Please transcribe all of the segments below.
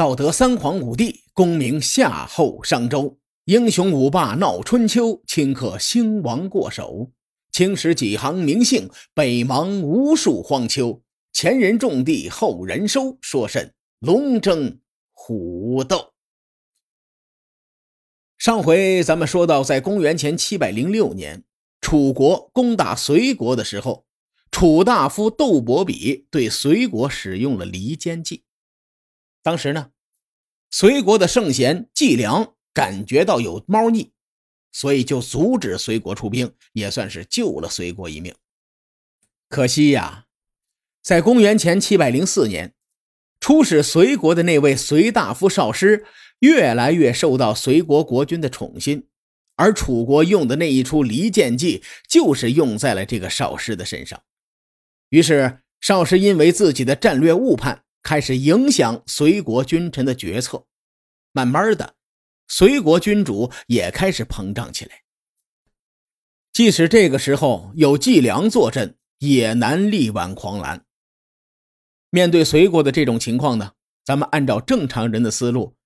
道德三皇五帝，功名夏后商周，英雄五霸闹春秋，顷刻兴亡过手。青史几行名姓，北邙无数荒丘。前人种地，后人收，说甚龙争虎斗？上回咱们说到，在公元前七百零六年，楚国攻打隋国的时候，楚大夫窦伯比对隋国使用了离间计。当时呢，隋国的圣贤季梁感觉到有猫腻，所以就阻止隋国出兵，也算是救了隋国一命。可惜呀，在公元前七百零四年，出使隋国的那位隋大夫少师越来越受到隋国国君的宠信，而楚国用的那一出离间计，就是用在了这个少师的身上。于是少师因为自己的战略误判。开始影响隋国君臣的决策，慢慢的，隋国君主也开始膨胀起来。即使这个时候有季梁坐镇，也难力挽狂澜。面对隋国的这种情况呢，咱们按照正常人的思路，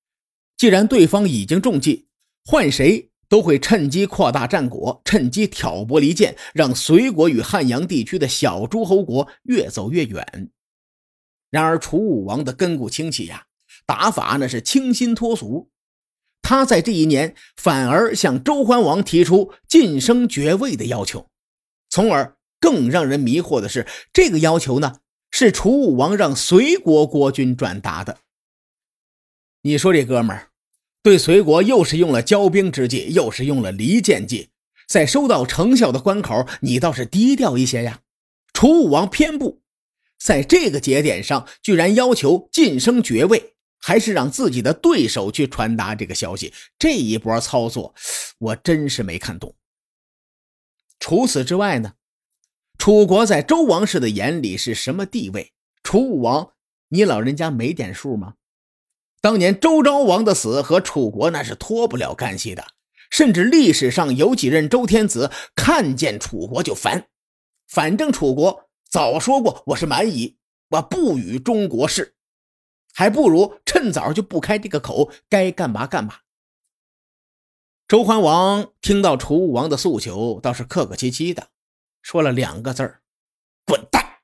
既然对方已经中计，换谁都会趁机扩大战果，趁机挑拨离间，让隋国与汉阳地区的小诸侯国越走越远。然而，楚武王的根骨清奇呀，打法那是清新脱俗。他在这一年反而向周桓王提出晋升爵位的要求，从而更让人迷惑的是，这个要求呢是楚武王让隋国国君转达的。你说这哥们儿对隋国又是用了骄兵之计，又是用了离间计，在收到成效的关口，你倒是低调一些呀。楚武王偏不。在这个节点上，居然要求晋升爵位，还是让自己的对手去传达这个消息，这一波操作，我真是没看懂。除此之外呢，楚国在周王室的眼里是什么地位？楚武王，你老人家没点数吗？当年周昭王的死和楚国那是脱不了干系的，甚至历史上有几任周天子看见楚国就烦，反正楚国。早说过我是蛮夷，我不与中国事，还不如趁早就不开这个口，该干嘛干嘛。周桓王听到楚武王的诉求，倒是客客气气的，说了两个字儿：“滚蛋。”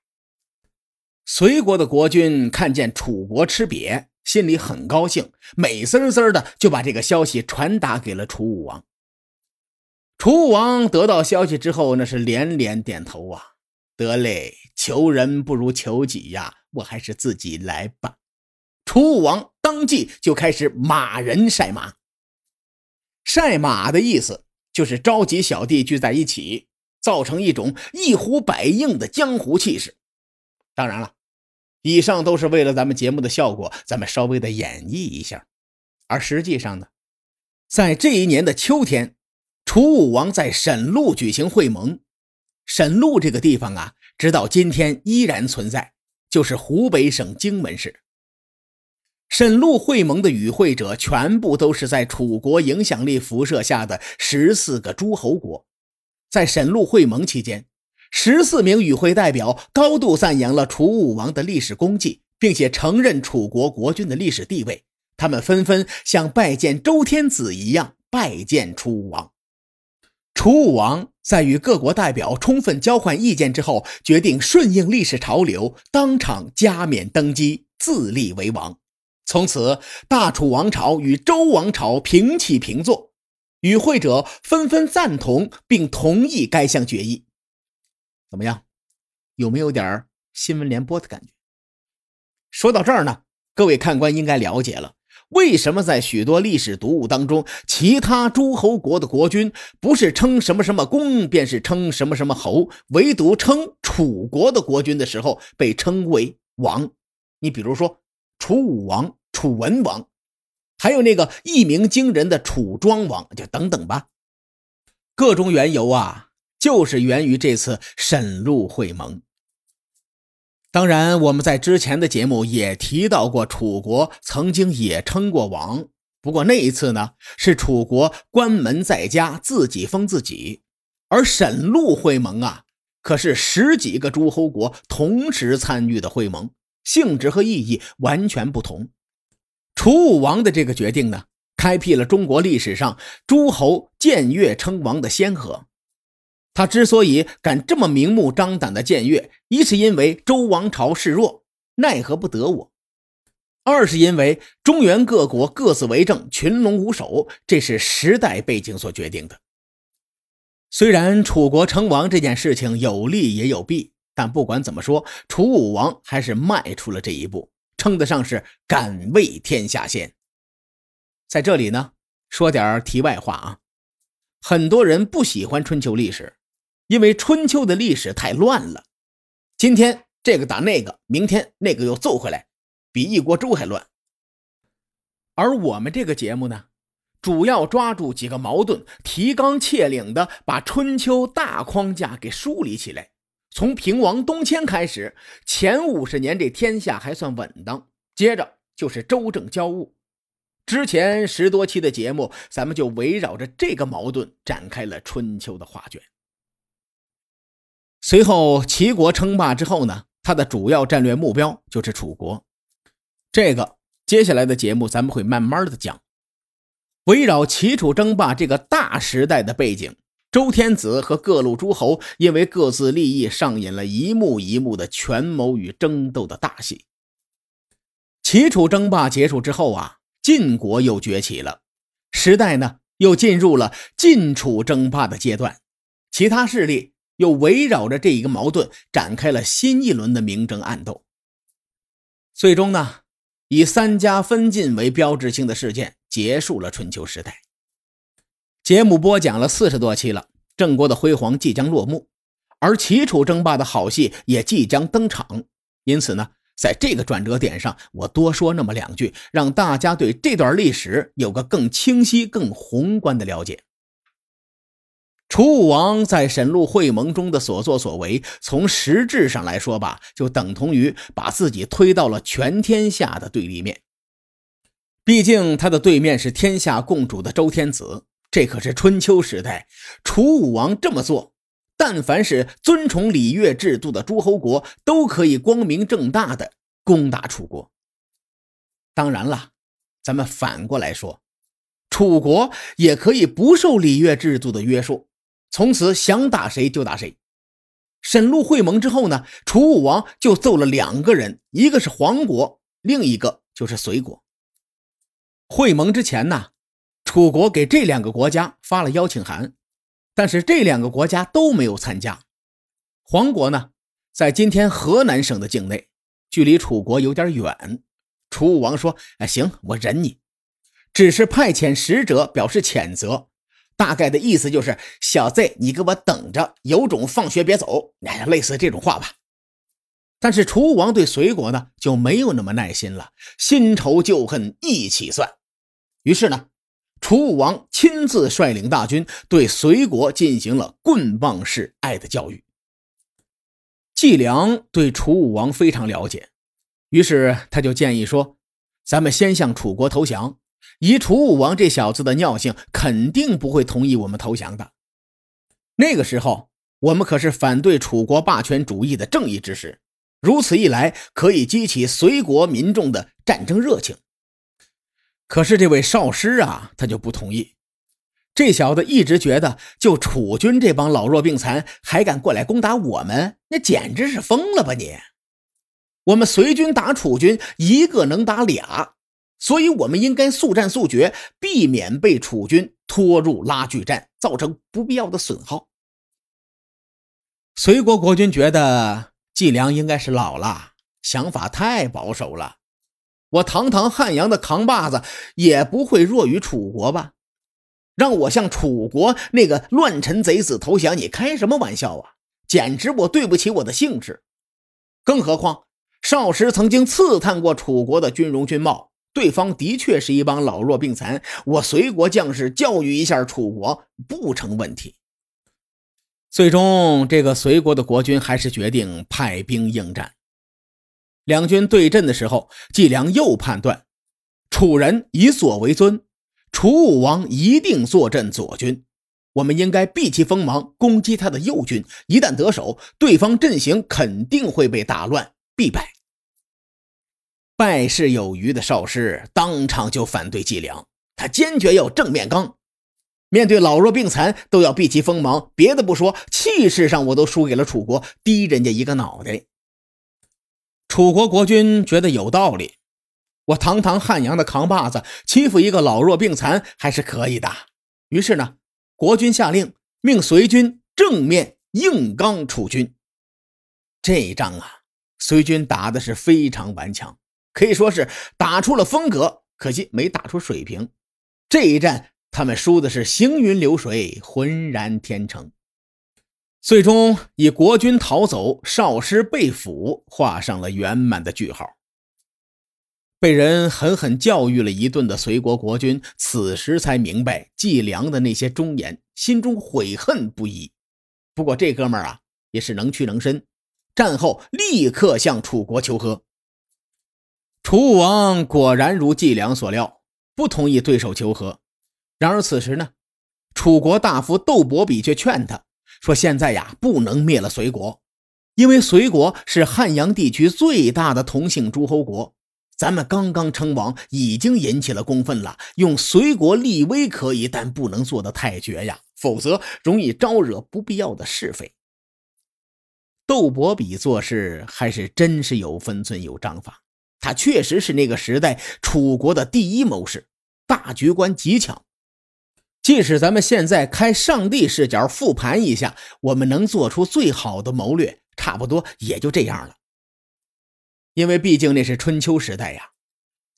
隋国的国君看见楚国吃瘪，心里很高兴，美滋滋的就把这个消息传达给了楚武王。楚武王得到消息之后，那是连连点头啊。得嘞，求人不如求己呀！我还是自己来吧。楚武王当即就开始马人赛马。赛马的意思就是召集小弟聚在一起，造成一种一呼百应的江湖气势。当然了，以上都是为了咱们节目的效果，咱们稍微的演绎一下。而实际上呢，在这一年的秋天，楚武王在沈路举行会盟。沈路这个地方啊，直到今天依然存在，就是湖北省荆门市。沈路会盟的与会者全部都是在楚国影响力辐射下的十四个诸侯国。在沈路会盟期间，十四名与会代表高度赞扬了楚武王的历史功绩，并且承认楚国国君的历史地位。他们纷纷像拜见周天子一样拜见楚武王。楚武王在与各国代表充分交换意见之后，决定顺应历史潮流，当场加冕登基，自立为王。从此，大楚王朝与周王朝平起平坐。与会者纷纷赞同并同意该项决议。怎么样？有没有点新闻联播的感觉？说到这儿呢，各位看官应该了解了。为什么在许多历史读物当中，其他诸侯国的国君不是称什么什么公，便是称什么什么侯，唯独称楚国的国君的时候被称为王？你比如说楚武王、楚文王，还有那个一鸣惊人的楚庄王，就等等吧。各种缘由啊，就是源于这次沈陆会盟。当然，我们在之前的节目也提到过，楚国曾经也称过王。不过那一次呢，是楚国关门在家，自己封自己；而沈陆会盟啊，可是十几个诸侯国同时参与的会盟，性质和意义完全不同。楚武王的这个决定呢，开辟了中国历史上诸侯僭越称王的先河。他之所以敢这么明目张胆的僭越，一是因为周王朝示弱，奈何不得我；二是因为中原各国各自为政，群龙无首，这是时代背景所决定的。虽然楚国称王这件事情有利也有弊，但不管怎么说，楚武王还是迈出了这一步，称得上是敢为天下先。在这里呢，说点题外话啊，很多人不喜欢春秋历史。因为春秋的历史太乱了，今天这个打那个，明天那个又揍回来，比一锅粥还乱。而我们这个节目呢，主要抓住几个矛盾，提纲挈领的把春秋大框架给梳理起来。从平王东迁开始，前五十年这天下还算稳当，接着就是周正交恶。之前十多期的节目，咱们就围绕着这个矛盾展开了春秋的画卷。随后，齐国称霸之后呢，他的主要战略目标就是楚国。这个接下来的节目咱们会慢慢的讲。围绕齐楚争霸这个大时代的背景，周天子和各路诸侯因为各自利益，上演了一幕一幕的权谋与争斗的大戏。齐楚争霸结束之后啊，晋国又崛起了，时代呢又进入了晋楚争霸的阶段，其他势力。又围绕着这一个矛盾展开了新一轮的明争暗斗。最终呢，以三家分晋为标志性的事件结束了春秋时代。节目播讲了四十多期了，郑国的辉煌即将落幕，而齐楚争霸的好戏也即将登场。因此呢，在这个转折点上，我多说那么两句，让大家对这段历史有个更清晰、更宏观的了解。楚武王在沈陆会盟中的所作所为，从实质上来说吧，就等同于把自己推到了全天下的对立面。毕竟他的对面是天下共主的周天子，这可是春秋时代。楚武王这么做，但凡是尊崇礼乐制度的诸侯国，都可以光明正大的攻打楚国。当然了，咱们反过来说，楚国也可以不受礼乐制度的约束。从此想打谁就打谁。沈陆会盟之后呢，楚武王就奏了两个人，一个是黄国，另一个就是隋国。会盟之前呢，楚国给这两个国家发了邀请函，但是这两个国家都没有参加。黄国呢，在今天河南省的境内，距离楚国有点远。楚武王说：“哎，行，我忍你，只是派遣使者表示谴责。”大概的意思就是，小子，你给我等着，有种放学别走，哎，类似这种话吧。但是楚武王对隋国呢就没有那么耐心了，新仇旧恨一起算。于是呢，楚武王亲自率领大军对隋国进行了棍棒式爱的教育。季梁对楚武王非常了解，于是他就建议说：“咱们先向楚国投降。”以楚武王这小子的尿性，肯定不会同意我们投降的。那个时候，我们可是反对楚国霸权主义的正义之士，如此一来，可以激起隋国民众的战争热情。可是这位少师啊，他就不同意。这小子一直觉得，就楚军这帮老弱病残，还敢过来攻打我们，那简直是疯了吧你！我们隋军打楚军，一个能打俩。所以，我们应该速战速决，避免被楚军拖入拉锯战，造成不必要的损耗。隋国国君觉得季梁应该是老了，想法太保守了。我堂堂汉阳的扛把子，也不会弱于楚国吧？让我向楚国那个乱臣贼子投降，你开什么玩笑啊？简直我对不起我的姓氏。更何况，少时曾经刺探过楚国的军容军貌。对方的确是一帮老弱病残，我隋国将士教育一下楚国不成问题。最终，这个隋国的国君还是决定派兵应战。两军对阵的时候，季梁又判断楚人以左为尊，楚武王一定坐镇左军，我们应该避其锋芒，攻击他的右军。一旦得手，对方阵型肯定会被打乱，必败。败事有余的少师当场就反对计量，他坚决要正面刚。面对老弱病残，都要避其锋芒。别的不说，气势上我都输给了楚国，低人家一个脑袋。楚国国君觉得有道理，我堂堂汉阳的扛把子，欺负一个老弱病残还是可以的。于是呢，国君下令，命随军正面硬刚楚军。这一仗啊，随军打的是非常顽强，可以说是打出了风格，可惜没打出水平。这一战。他们输的是行云流水，浑然天成，最终以国军逃走、少师被俘画上了圆满的句号。被人狠狠教育了一顿的隋国国君，此时才明白季良的那些忠言，心中悔恨不已。不过这哥们儿啊，也是能屈能伸，战后立刻向楚国求和。楚武王果然如季良所料，不同意对手求和。然而此时呢，楚国大夫窦伯比却劝他说：“现在呀，不能灭了隋国，因为隋国是汉阳地区最大的同姓诸侯国。咱们刚刚称王，已经引起了公愤了。用隋国立威可以，但不能做得太绝呀，否则容易招惹不必要的是非。”窦伯比做事还是真是有分寸、有章法，他确实是那个时代楚国的第一谋士，大局观极强。即使咱们现在开上帝视角复盘一下，我们能做出最好的谋略，差不多也就这样了。因为毕竟那是春秋时代呀，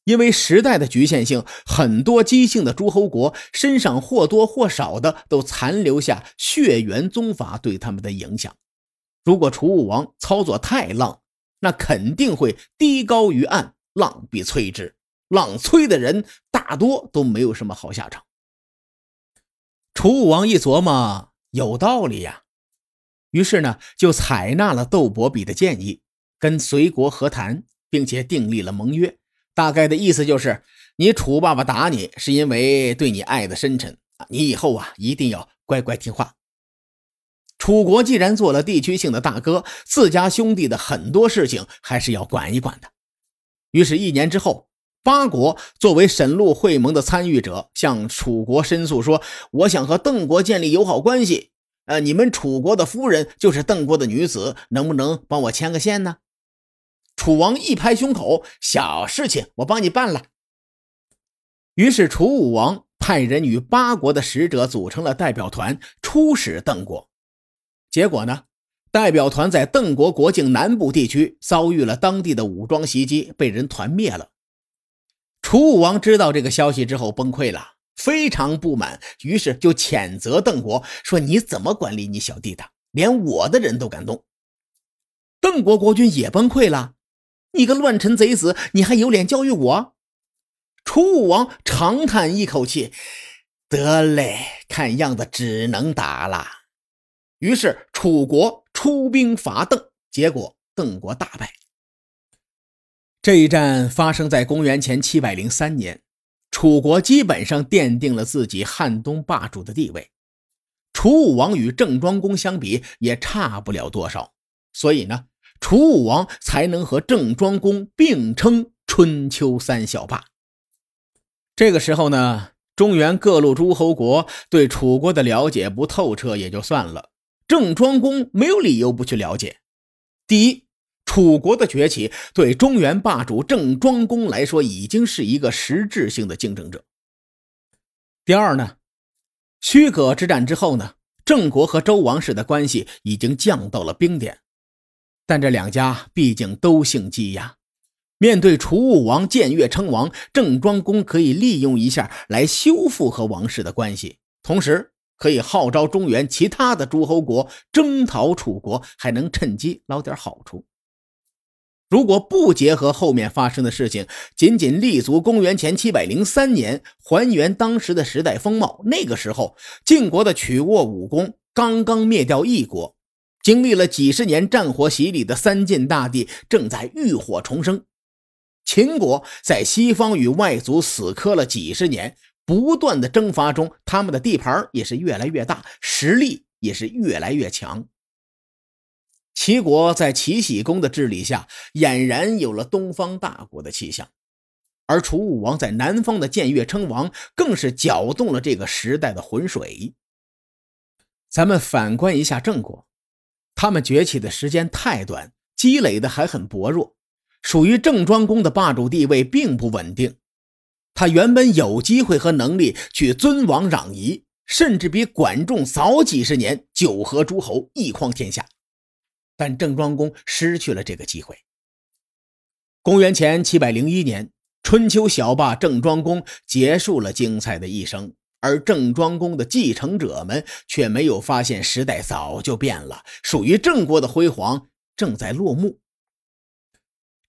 因为时代的局限性，很多姬姓的诸侯国身上或多或少的都残留下血缘宗法对他们的影响。如果楚武王操作太浪，那肯定会低高于岸，浪必摧之。浪摧的人大多都没有什么好下场。楚武王一琢磨，有道理呀，于是呢，就采纳了窦伯比的建议，跟隋国和谈，并且订立了盟约。大概的意思就是，你楚爸爸打你，是因为对你爱的深沉，你以后啊，一定要乖乖听话。楚国既然做了地区性的大哥，自家兄弟的很多事情还是要管一管的。于是，一年之后。八国作为沈陆会盟的参与者，向楚国申诉说：“我想和邓国建立友好关系。呃，你们楚国的夫人就是邓国的女子，能不能帮我牵个线呢？”楚王一拍胸口：“小事情，我帮你办了。”于是楚武王派人与八国的使者组成了代表团，出使邓国。结果呢，代表团在邓国国境南部地区遭遇了当地的武装袭击，被人团灭了。楚武王知道这个消息之后崩溃了，非常不满，于是就谴责邓国说：“你怎么管理你小弟的？连我的人都敢动。”邓国国君也崩溃了：“你个乱臣贼子，你还有脸教育我？”楚武王长叹一口气：“得嘞，看样子只能打了。”于是楚国出兵伐邓，结果邓国大败。这一战发生在公元前七百零三年，楚国基本上奠定了自己汉东霸主的地位。楚武王与郑庄公相比也差不了多少，所以呢，楚武王才能和郑庄公并称春秋三小霸。这个时候呢，中原各路诸侯国对楚国的了解不透彻也就算了，郑庄公没有理由不去了解。第一。楚国的崛起对中原霸主郑庄公来说已经是一个实质性的竞争者。第二呢，虚葛之战之后呢，郑国和周王室的关系已经降到了冰点。但这两家毕竟都姓姬呀，面对楚武王僭越称王，郑庄公可以利用一下来修复和王室的关系，同时可以号召中原其他的诸侯国征讨楚国，还能趁机捞点好处。如果不结合后面发生的事情，仅仅立足公元前七百零三年，还原当时的时代风貌，那个时候晋国的曲沃武功刚刚灭掉一国，经历了几十年战火洗礼的三晋大地正在浴火重生。秦国在西方与外族死磕了几十年，不断的征伐中，他们的地盘也是越来越大，实力也是越来越强。齐国在齐僖公的治理下，俨然有了东方大国的气象。而楚武王在南方的建越称王，更是搅动了这个时代的浑水。咱们反观一下郑国，他们崛起的时间太短，积累的还很薄弱，属于郑庄公的霸主地位并不稳定。他原本有机会和能力去尊王攘夷，甚至比管仲早几十年九合诸侯，一匡天下。但郑庄公失去了这个机会。公元前七百零一年，春秋小霸郑庄公结束了精彩的一生，而郑庄公的继承者们却没有发现时代早就变了，属于郑国的辉煌正在落幕。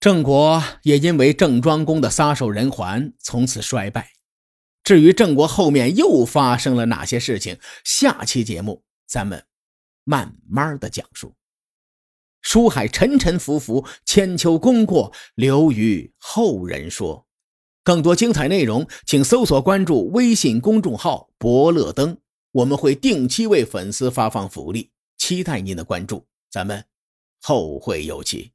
郑国也因为郑庄公的撒手人寰，从此衰败。至于郑国后面又发生了哪些事情，下期节目咱们慢慢的讲述。书海沉沉浮浮，千秋功过留于后人说。更多精彩内容，请搜索关注微信公众号“伯乐灯”，我们会定期为粉丝发放福利，期待您的关注。咱们后会有期。